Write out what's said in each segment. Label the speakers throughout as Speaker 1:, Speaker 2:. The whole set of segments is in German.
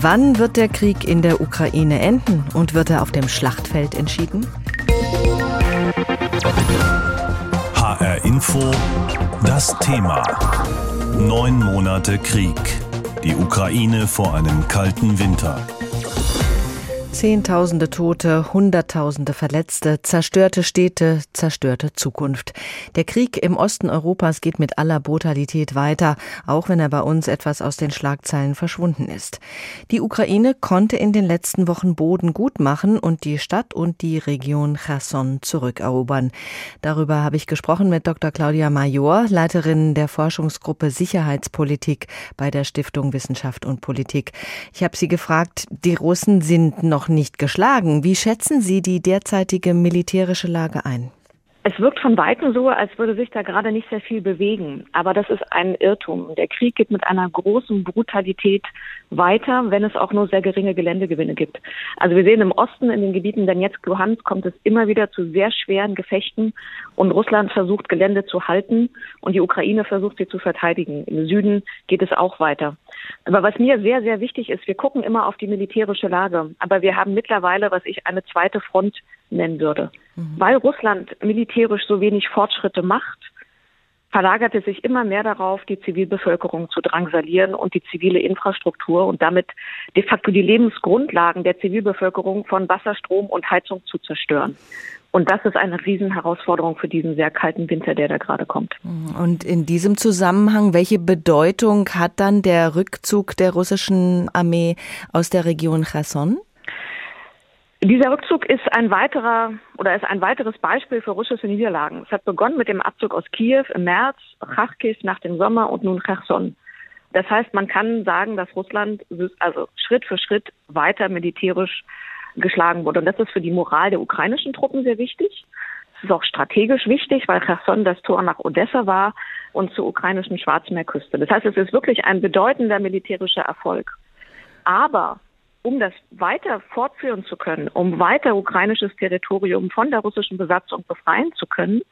Speaker 1: Wann wird der Krieg in der Ukraine enden und wird er auf dem Schlachtfeld entschieden?
Speaker 2: HR Info, das Thema. Neun Monate Krieg. Die Ukraine vor einem kalten Winter.
Speaker 1: Zehntausende Tote, Hunderttausende Verletzte, zerstörte Städte, zerstörte Zukunft. Der Krieg im Osten Europas geht mit aller Brutalität weiter, auch wenn er bei uns etwas aus den Schlagzeilen verschwunden ist. Die Ukraine konnte in den letzten Wochen Boden gut machen und die Stadt und die Region Cherson zurückerobern. Darüber habe ich gesprochen mit Dr. Claudia Major, Leiterin der Forschungsgruppe Sicherheitspolitik bei der Stiftung Wissenschaft und Politik. Ich habe sie gefragt, die Russen sind noch nicht geschlagen. Wie schätzen Sie die derzeitige militärische Lage ein?
Speaker 3: Es wirkt von Weitem so, als würde sich da gerade nicht sehr viel bewegen. Aber das ist ein Irrtum. Der Krieg geht mit einer großen Brutalität weiter, wenn es auch nur sehr geringe Geländegewinne gibt. Also wir sehen im Osten, in den Gebieten Donetsk, Luhansk, kommt es immer wieder zu sehr schweren Gefechten und Russland versucht Gelände zu halten und die Ukraine versucht sie zu verteidigen. Im Süden geht es auch weiter. Aber was mir sehr, sehr wichtig ist, wir gucken immer auf die militärische Lage, aber wir haben mittlerweile, was ich eine zweite Front nennen würde. Mhm. Weil Russland militärisch so wenig Fortschritte macht, verlagert es sich immer mehr darauf, die Zivilbevölkerung zu drangsalieren und die zivile Infrastruktur und damit de facto die Lebensgrundlagen der Zivilbevölkerung von Wasser, Strom und Heizung zu zerstören. Und das ist eine Riesenherausforderung für diesen sehr kalten Winter, der da gerade kommt.
Speaker 1: Und in diesem Zusammenhang, welche Bedeutung hat dann der Rückzug der russischen Armee aus der Region Cherson?
Speaker 3: Dieser Rückzug ist ein weiterer oder ist ein weiteres Beispiel für russische Niederlagen. Es hat begonnen mit dem Abzug aus Kiew im März, Kharkiv nach dem Sommer und nun Cherson. Das heißt, man kann sagen, dass Russland also Schritt für Schritt weiter militärisch geschlagen wurde. Und das ist für die Moral der ukrainischen Truppen sehr wichtig. Es ist auch strategisch wichtig, weil Cherson das Tor nach Odessa war und zur ukrainischen Schwarzmeerküste. Das heißt, es ist wirklich ein bedeutender militärischer Erfolg. Aber um das weiter fortführen zu können, um weiter ukrainisches Territorium von der russischen Besatzung befreien zu können,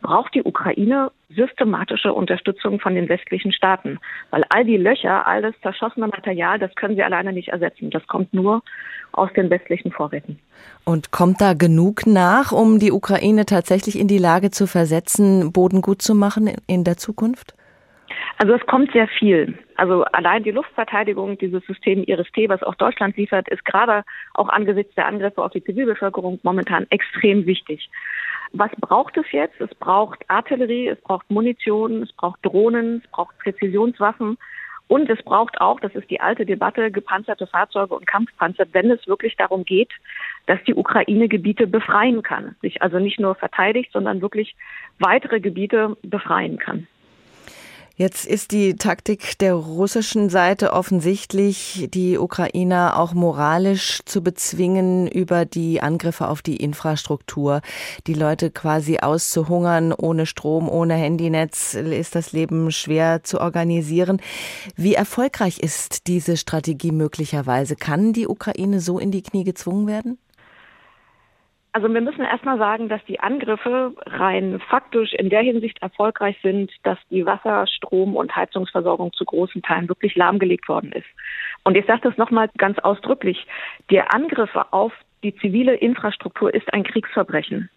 Speaker 3: braucht die Ukraine systematische Unterstützung von den westlichen Staaten. Weil all die Löcher, all das zerschossene Material, das können sie alleine nicht ersetzen. Das kommt nur aus den westlichen Vorräten.
Speaker 1: Und kommt da genug nach, um die Ukraine tatsächlich in die Lage zu versetzen, Boden gut zu machen in der Zukunft?
Speaker 3: Also es kommt sehr viel. Also allein die Luftverteidigung, dieses System IRIS-T, was auch Deutschland liefert, ist gerade auch angesichts der Angriffe auf die Zivilbevölkerung momentan extrem wichtig. Was braucht es jetzt? Es braucht Artillerie, es braucht Munition, es braucht Drohnen, es braucht Präzisionswaffen und es braucht auch, das ist die alte Debatte, gepanzerte Fahrzeuge und Kampfpanzer, wenn es wirklich darum geht, dass die Ukraine Gebiete befreien kann. Sich also nicht nur verteidigt, sondern wirklich weitere Gebiete befreien kann.
Speaker 1: Jetzt ist die Taktik der russischen Seite offensichtlich, die Ukrainer auch moralisch zu bezwingen über die Angriffe auf die Infrastruktur, die Leute quasi auszuhungern. Ohne Strom, ohne Handynetz ist das Leben schwer zu organisieren. Wie erfolgreich ist diese Strategie möglicherweise? Kann die Ukraine so in die Knie gezwungen werden?
Speaker 3: Also wir müssen erstmal sagen, dass die Angriffe rein faktisch in der Hinsicht erfolgreich sind, dass die Wasser-, Strom- und Heizungsversorgung zu großen Teilen wirklich lahmgelegt worden ist. Und ich sage das nochmal ganz ausdrücklich. Die Angriffe auf die zivile Infrastruktur ist ein Kriegsverbrechen.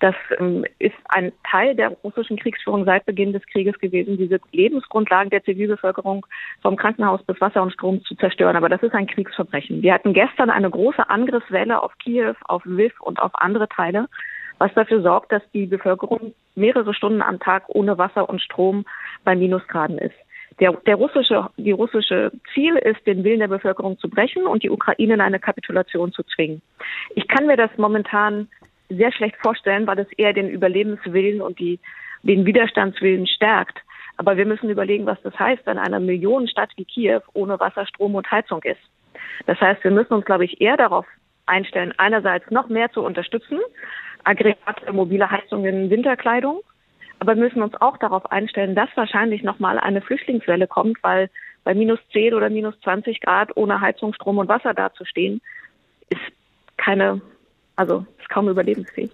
Speaker 3: Das ähm, ist ein Teil der russischen Kriegsführung seit Beginn des Krieges gewesen, diese Lebensgrundlagen der Zivilbevölkerung vom Krankenhaus bis Wasser und Strom zu zerstören. Aber das ist ein Kriegsverbrechen. Wir hatten gestern eine große Angriffswelle auf Kiew, auf Lviv und auf andere Teile, was dafür sorgt, dass die Bevölkerung mehrere Stunden am Tag ohne Wasser und Strom bei Minusgraden ist. Der, der russische, die russische Ziel ist, den Willen der Bevölkerung zu brechen und die Ukraine in eine Kapitulation zu zwingen. Ich kann mir das momentan sehr schlecht vorstellen, weil es eher den Überlebenswillen und die, den Widerstandswillen stärkt. Aber wir müssen überlegen, was das heißt, wenn eine Millionenstadt wie Kiew ohne Wasser, Strom und Heizung ist. Das heißt, wir müssen uns, glaube ich, eher darauf einstellen, einerseits noch mehr zu unterstützen, Aggregate, mobile Heizungen, Winterkleidung, aber wir müssen uns auch darauf einstellen, dass wahrscheinlich nochmal eine Flüchtlingswelle kommt, weil bei minus 10 oder minus 20 Grad ohne Heizung, Strom und Wasser dazustehen, ist keine also ist kaum überlebensfähig.